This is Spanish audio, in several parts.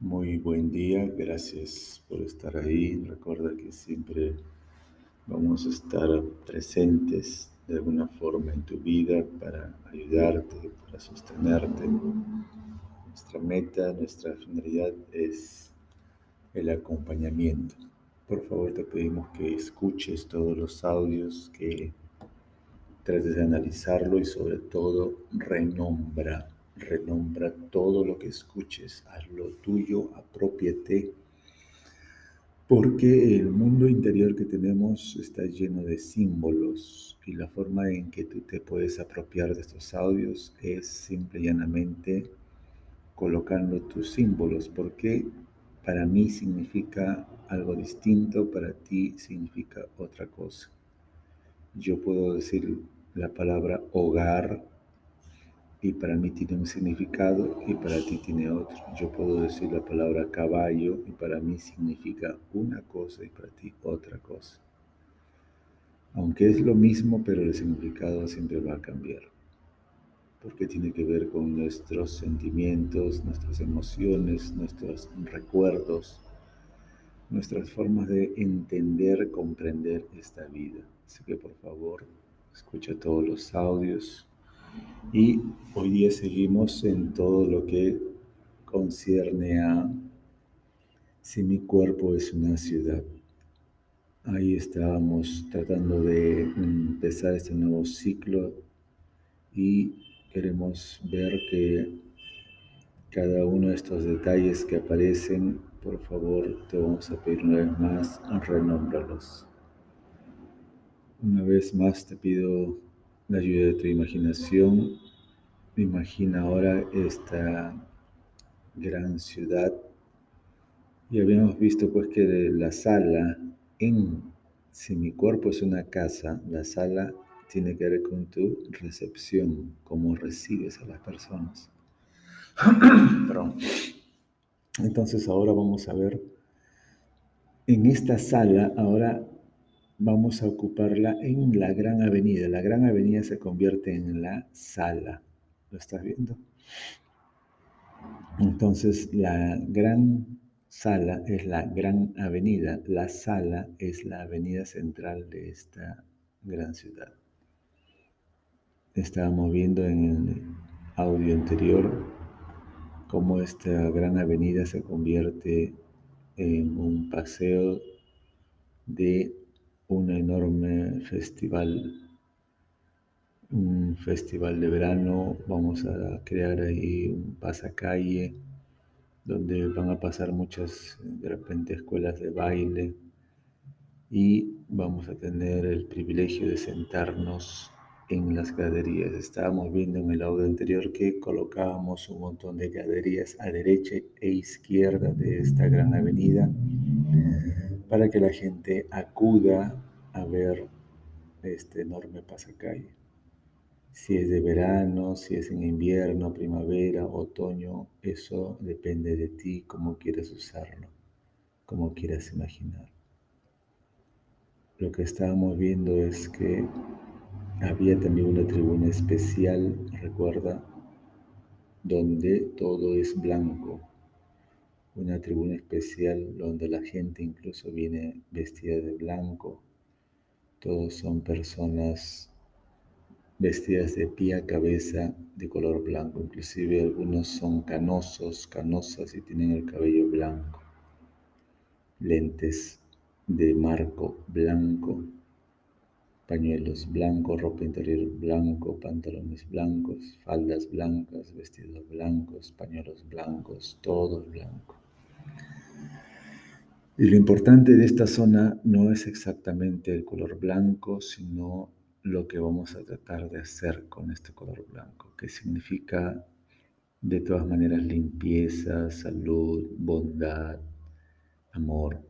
Muy buen día, gracias por estar ahí. Recuerda que siempre vamos a estar presentes de alguna forma en tu vida para ayudarte, para sostenerte. Nuestra meta, nuestra finalidad es el acompañamiento. Por favor, te pedimos que escuches todos los audios, que trates de analizarlo y sobre todo renombra Renombra todo lo que escuches, haz lo tuyo, apropiate, porque el mundo interior que tenemos está lleno de símbolos y la forma en que tú te puedes apropiar de estos audios es simple y llanamente colocando tus símbolos, porque para mí significa algo distinto, para ti significa otra cosa. Yo puedo decir la palabra hogar y para mí tiene un significado y para ti tiene otro. Yo puedo decir la palabra caballo y para mí significa una cosa y para ti otra cosa. Aunque es lo mismo, pero el significado siempre va a cambiar. Porque tiene que ver con nuestros sentimientos, nuestras emociones, nuestros recuerdos, nuestras formas de entender, comprender esta vida. Así que por favor, escucha todos los audios y hoy día seguimos en todo lo que concierne a si mi cuerpo es una ciudad. Ahí estábamos tratando de empezar este nuevo ciclo y queremos ver que cada uno de estos detalles que aparecen, por favor, te vamos a pedir una vez más, renombrarlos. Una vez más te pido la ayuda de tu imaginación. Imagina ahora esta gran ciudad. Y habíamos visto pues que la sala, en, si mi cuerpo es una casa, la sala tiene que ver con tu recepción, cómo recibes a las personas. Entonces ahora vamos a ver, en esta sala ahora vamos a ocuparla en la gran avenida. La gran avenida se convierte en la sala. ¿Lo estás viendo? Entonces, la gran sala es la gran avenida. La sala es la avenida central de esta gran ciudad. Estábamos viendo en el audio anterior cómo esta gran avenida se convierte en un paseo de un enorme festival, un festival de verano. Vamos a crear ahí un pasacalle donde van a pasar muchas, de repente, escuelas de baile y vamos a tener el privilegio de sentarnos en las graderías. Estábamos viendo en el audio anterior que colocábamos un montón de graderías a derecha e izquierda de esta gran avenida para que la gente acuda a ver este enorme pasacalle. Si es de verano, si es en invierno, primavera, otoño, eso depende de ti, cómo quieres usarlo, cómo quieras imaginar. Lo que estábamos viendo es que había también una tribuna especial, recuerda, donde todo es blanco, una tribuna especial donde la gente incluso viene vestida de blanco. Todos son personas vestidas de pie a cabeza de color blanco. Inclusive algunos son canosos, canosas y tienen el cabello blanco. Lentes de marco blanco, pañuelos blancos, ropa interior blanco, pantalones blancos, faldas blancas, vestidos blancos, pañuelos blancos, todo blanco. Y lo importante de esta zona no es exactamente el color blanco, sino lo que vamos a tratar de hacer con este color blanco, que significa de todas maneras limpieza, salud, bondad, amor.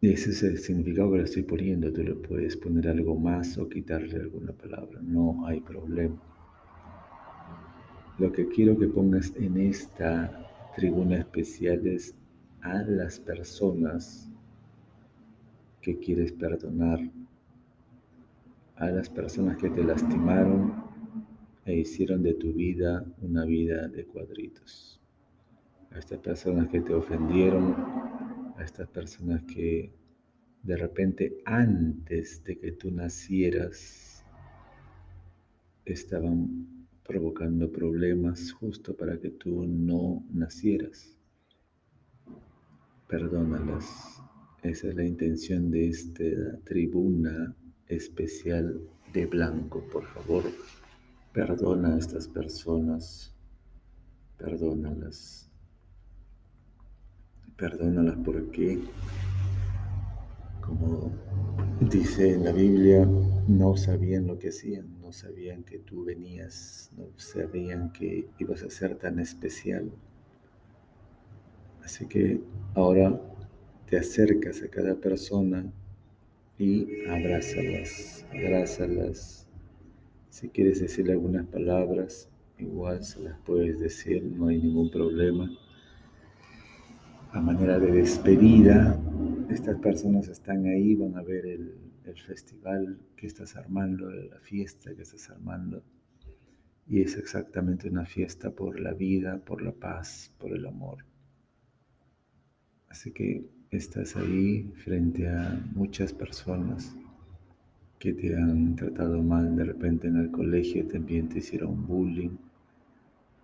Ese es el significado que le estoy poniendo. Tú le puedes poner algo más o quitarle alguna palabra. No hay problema. Lo que quiero que pongas en esta tribuna especial es a las personas que quieres perdonar, a las personas que te lastimaron e hicieron de tu vida una vida de cuadritos. a estas personas que te ofendieron, a estas personas que de repente antes de que tú nacieras estaban provocando problemas justo para que tú no nacieras. Perdónalas. Esa es la intención de esta tribuna especial de blanco. Por favor, perdona a estas personas. Perdónalas. Perdónalas porque, como dice en la Biblia, no sabían lo que hacían, no sabían que tú venías, no sabían que ibas a ser tan especial. Así que ahora te acercas a cada persona y abrázalas, abrázalas. Si quieres decirle algunas palabras, igual se las puedes decir, no hay ningún problema. A manera de despedida, estas personas están ahí, van a ver el, el festival que estás armando, la fiesta que estás armando. Y es exactamente una fiesta por la vida, por la paz, por el amor. Así que estás ahí frente a muchas personas que te han tratado mal, de repente en el colegio también te hicieron bullying,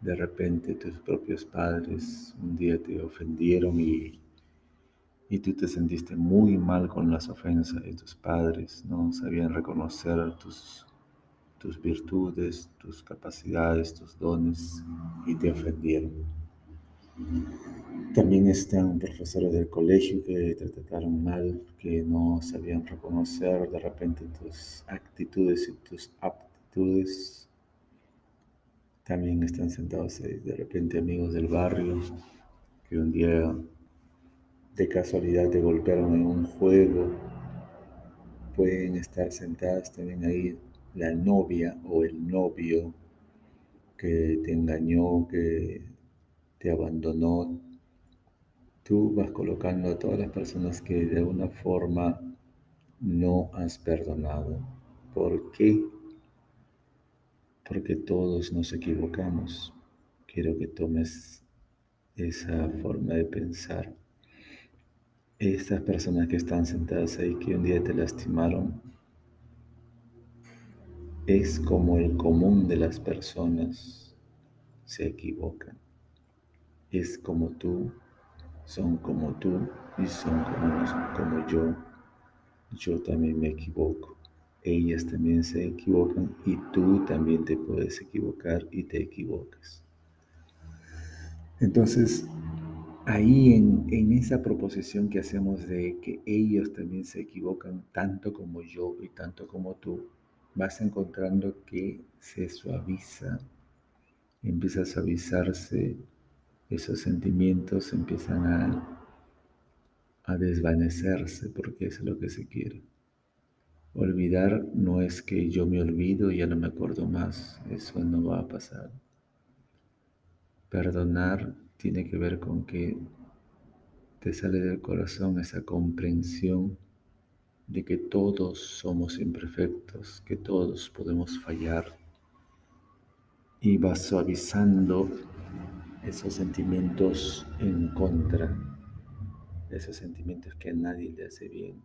de repente tus propios padres un día te ofendieron y y tú te sentiste muy mal con las ofensas de tus padres, no sabían reconocer tus, tus virtudes, tus capacidades, tus dones y te ofendieron. También están profesores del colegio que te trataron mal, que no sabían reconocer de repente tus actitudes y tus aptitudes. También están sentados ahí de repente amigos del barrio que un día de casualidad te golpearon en un juego, pueden estar sentadas también ahí la novia o el novio que te engañó, que te abandonó. Tú vas colocando a todas las personas que de alguna forma no has perdonado. ¿Por qué? Porque todos nos equivocamos. Quiero que tomes esa forma de pensar estas personas que están sentadas ahí que un día te lastimaron es como el común de las personas se equivocan. Es como tú, son como tú y son como, como yo. Yo también me equivoco. Ellas también se equivocan y tú también te puedes equivocar y te equivocas. Entonces, ahí en, esa proposición que hacemos de que ellos también se equivocan tanto como yo y tanto como tú, vas encontrando que se suaviza, empieza a suavizarse, esos sentimientos empiezan a, a desvanecerse porque es lo que se quiere. Olvidar no es que yo me olvido y ya no me acuerdo más, eso no va a pasar. Perdonar tiene que ver con que te sale del corazón esa comprensión de que todos somos imperfectos, que todos podemos fallar y vas suavizando esos sentimientos en contra, esos sentimientos que a nadie le hace bien.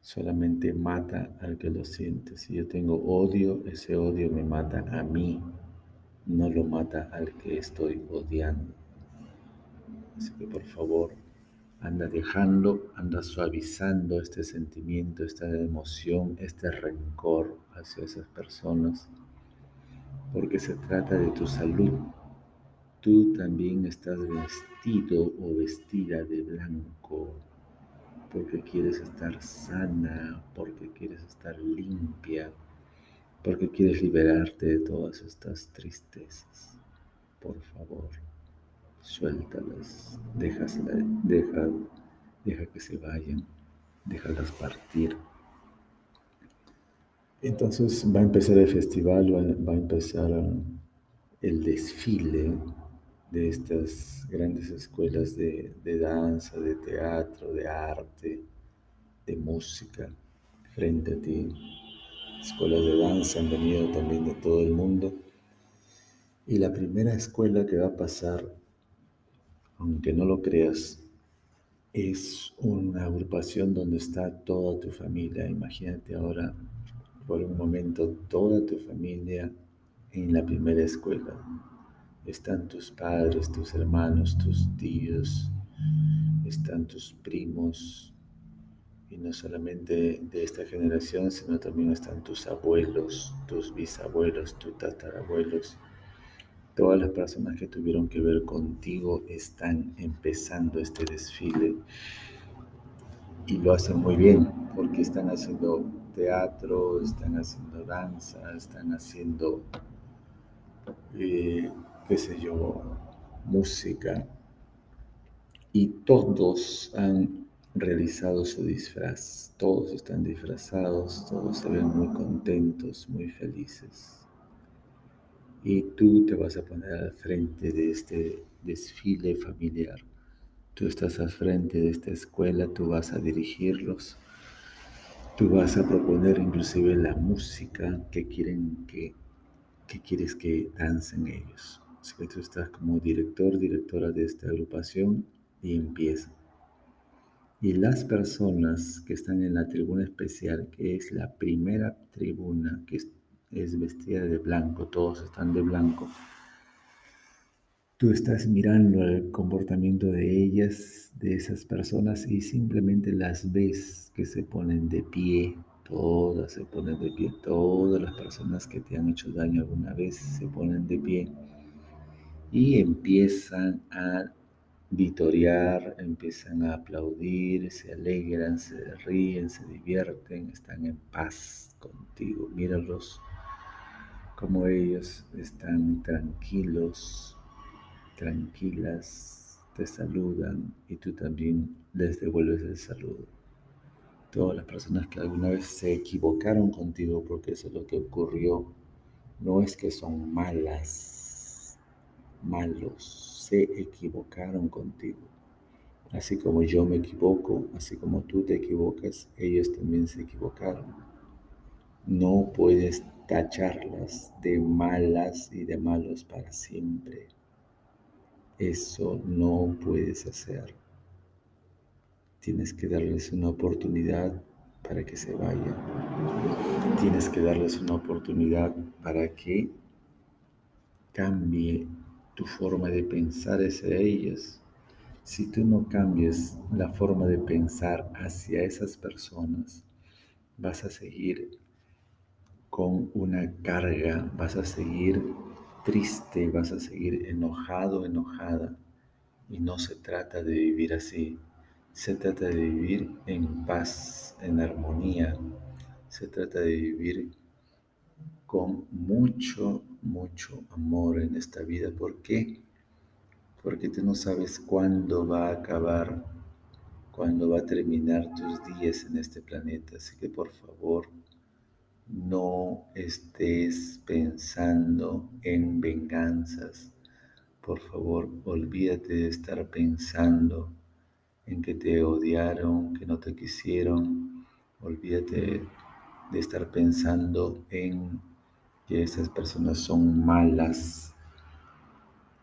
Solamente mata al que lo siente. Si yo tengo odio, ese odio me mata a mí no lo mata al que estoy odiando. Así que por favor, anda dejando, anda suavizando este sentimiento, esta emoción, este rencor hacia esas personas, porque se trata de tu salud. Tú también estás vestido o vestida de blanco porque quieres estar sana, porque quieres estar limpia, porque quieres liberarte de todas estas tristezas. Por favor, suéltalas, déjaselas, deja, deja que se vayan, déjalas partir. Entonces va a empezar el festival, va, a empezar el desfile de estas grandes escuelas de danza, de teatro, de arte, de música frente a ti escuelas de danza han venido también de todo el mundo. Y la primera escuela que va a pasar aunque no lo creas, es una agrupación donde está toda tu familia. Imagínate ahora, por un momento, toda tu familia en la primera escuela. Están tus padres, tus hermanos, tus tíos, están tus primos, y no solamente de esta generación, sino también están tus abuelos, tus bisabuelos, tus tatarabuelos. Todas las personas que tuvieron que ver contigo están empezando este desfile y lo hacen muy bien porque están haciendo teatro, están haciendo danza, están haciendo, eh, qué sé yo, música y todos han realizado su disfraz. Todos están disfrazados, todos se ven muy contentos, muy felices. Y tú te vas a poner al frente de este desfile familiar. Tú estás al frente de esta escuela, tú vas a dirigirlos. Tú vas a proponer inclusive la música que quieren que, que quieres que dancen ellos. Así que tú estás como director, directora de esta agrupación y empieza. Y las personas que están en la tribuna especial, que es la primera tribuna, que es, vestida de blanco, todos están de blanco, tú estás mirando el comportamiento de ellas, de esas personas, y simplemente las ves que se ponen de pie, todas se ponen de pie, todas las personas que te han hecho daño alguna vez se ponen de pie y empiezan a vitorear, empiezan a aplaudir, se alegran, se ríen, se divierten, están en paz contigo. Míralos como ellos están tranquilos, tranquilas, te saludan y tú también les devuelves el saludo. Todas las personas que alguna vez se equivocaron contigo porque eso es lo que ocurrió, no es que son malas, malos, se equivocaron contigo. Así como yo me equivoco, así como tú te equivocas, ellos también se equivocaron. No puedes tacharlas de malas y de malos para siempre. Eso no puedes hacer. Tienes que darles una oportunidad para que se vayan. Tienes que darles una oportunidad para que cambie tu forma de pensar hacia ellas. Si tú no cambias la forma de pensar hacia esas personas, vas a seguir con una carga, vas a seguir triste, vas a seguir enojado, enojada. Y no se trata de vivir así, se trata de vivir en paz, en armonía, se trata de vivir con mucho, mucho amor en esta vida. ¿Por qué? Porque tú no sabes cuándo va a acabar, cuándo va a terminar tus días en este planeta. Así que por favor, no estés pensando en venganzas. Por favor, olvídate de estar pensando en que te odiaron, que no te quisieron. Olvídate de estar pensando en que esas personas son malas,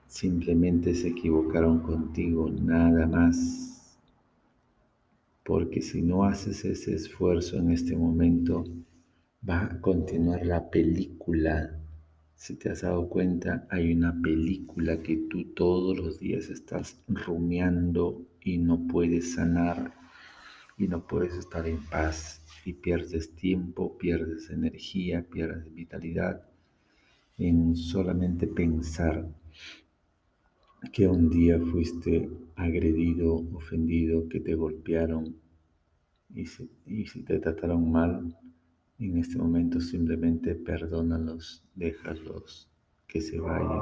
simplemente se equivocaron contigo, nada más. Porque si no haces ese esfuerzo en este momento, va a continuar la película. Si te has dado cuenta, hay una película que tú todos los días estás rumiando y no puedes sanar y no puedes estar en paz y pierdes tiempo, pierdes energía, pierdes vitalidad en solamente pensar que un día fuiste agredido, ofendido, que te golpearon y si, y te trataron mal, en este momento simplemente perdónalos, déjalos que se vayan.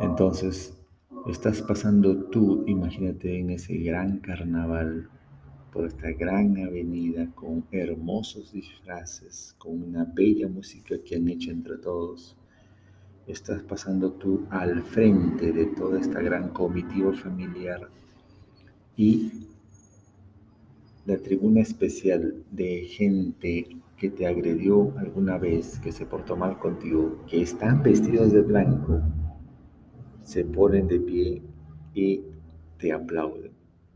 Entonces, estás pasando tú, imagínate en ese gran carnaval por esta gran avenida con hermosos disfraces, con una bella música que han hecho entre todos. Estás pasando tú al frente de toda esta gran comitiva familiar y la tribuna especial de gente que te agredió alguna vez, que se portó mal contigo, que están vestidos de blanco, se ponen de pie y te aplauden,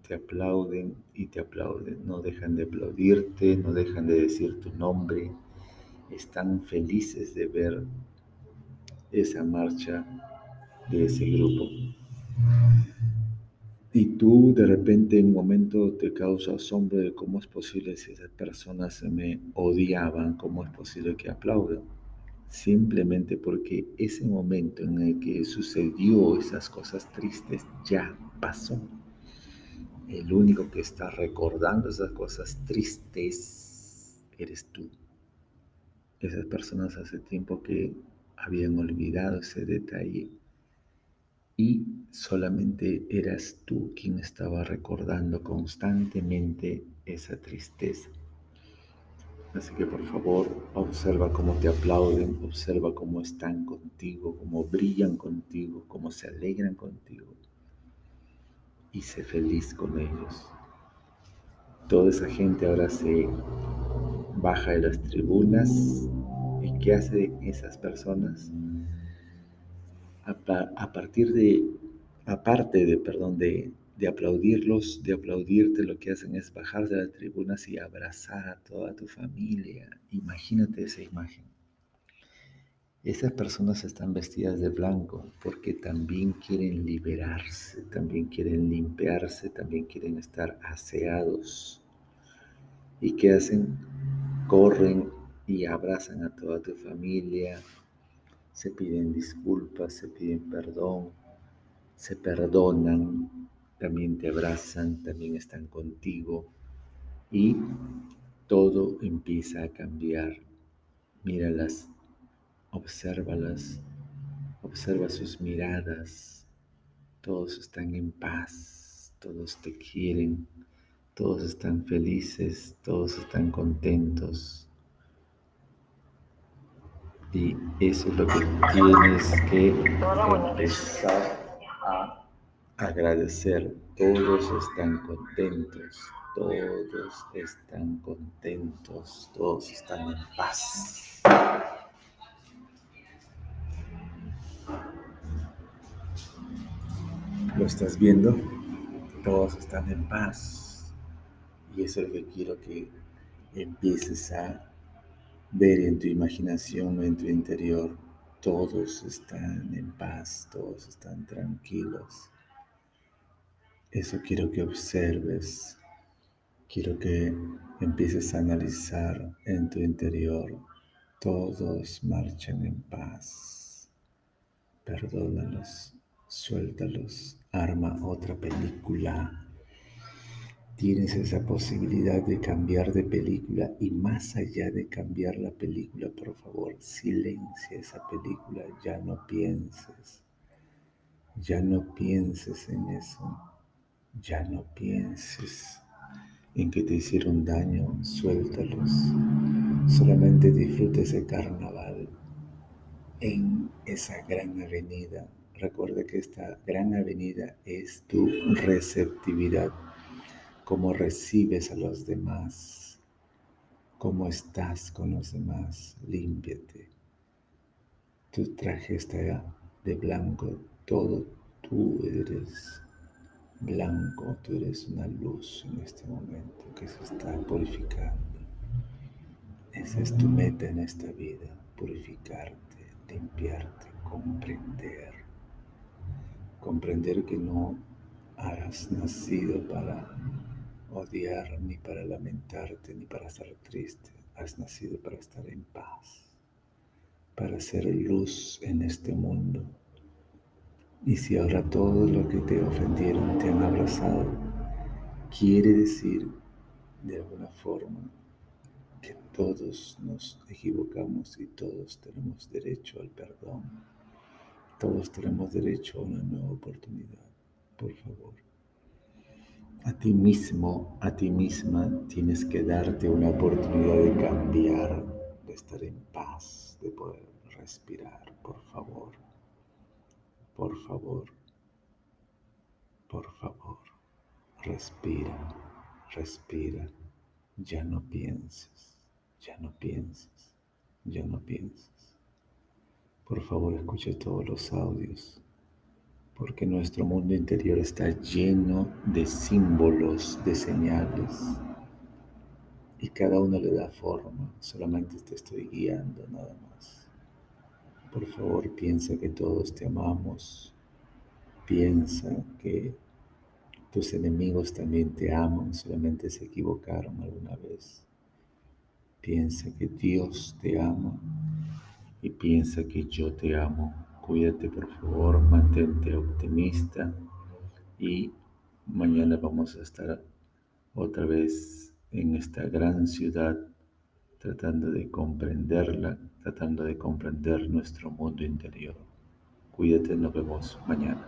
te aplauden y te aplauden. No dejan de aplaudirte, no dejan de decir tu nombre. Están felices de ver esa marcha de ese grupo. Y tú de repente en un momento te causa asombro de cómo es posible si esas personas me odiaban, cómo es posible que aplaudan. Simplemente porque ese momento en el que sucedió esas cosas tristes ya pasó. El único que está recordando esas cosas tristes eres tú. Esas personas hace tiempo que habían olvidado ese detalle y solamente eras tú quien estaba recordando constantemente esa tristeza. Así que por favor, observa cómo te aplauden, observa cómo están contigo, cómo brillan contigo, cómo se alegran contigo. Y sé feliz con ellos. Toda esa gente ahora se baja de las tribunas. ¿Y qué hace esas personas? A, partir de, aparte de, perdón, de, de aplaudirlos, de aplaudirte, lo que hacen es bajar de las tribunas y abrazar a toda tu familia. Imagínate esa imagen. Esas personas están vestidas de blanco porque también quieren liberarse, también quieren limpiarse, también quieren estar aseados. ¿Y qué hacen? Corren y abrazan a toda tu familia, se piden disculpas, se piden perdón, se perdonan, también te abrazan, también están contigo y todo empieza a cambiar. Míralas, obsérvalas, observa sus miradas, todos están en paz, todos te quieren, todos están felices, todos están contentos. Y eso es lo que tienes que empezar a agradecer. Todos están contentos, todos están contentos, todos están en paz. ¿Lo estás viendo? Todos están en paz. Y eso es lo que quiero que empieces a ver en tu imaginación, en tu interior. Todos están en paz, todos están tranquilos. Eso quiero que observes. Quiero que empieces a analizar en tu interior. Todos marchan en paz. Perdónalos, suéltalos, arma otra película. Tienes esa posibilidad de cambiar de película y más allá de cambiar la película, por favor, silencia esa película, ya no pienses, ya no pienses en eso ya no pienses en que te hicieron daño, suéltalos. Solamente disfruta ese carnaval en esa gran avenida. Recuerda que esta gran avenida es tu receptividad, cómo recibes a los demás, cómo estás con los demás, límpiate. Tu traje está de blanco, todo tú eres blanco, tú eres una luz en este momento que se está purificando. Esa es tu meta en esta vida, purificarte, limpiarte, comprender. Comprender que no has nacido para odiar, ni para lamentarte, ni para estar triste. Has nacido para estar en paz, para ser luz en este mundo y si ahora todo lo que te ofendieron te han abrazado, quiere decir de alguna forma que todos nos equivocamos y todos tenemos derecho al perdón. Todos tenemos derecho a una nueva oportunidad. Por favor. A ti mismo, a ti misma tienes que darte una oportunidad de cambiar, de estar en paz, de poder respirar, por favor. Por favor, por favor, respira, respira. Ya no pienses, ya no pienses, ya no pienses. Por favor, escucha todos los audios. porque nuestro mundo interior está lleno de símbolos, de señales, y cada uno le da forma, solamente te estoy guiando nada más. Por favor, piensa que todos te amamos, piensa que tus enemigos también te aman, solamente se equivocaron alguna vez. Piensa que Dios te ama y piensa que yo te amo. Cuídate por favor, mantente optimista y mañana vamos a estar otra vez en esta gran ciudad tratando de comprenderla, tratando de comprender nuestro mundo interior. Cuídate, nos vemos mañana.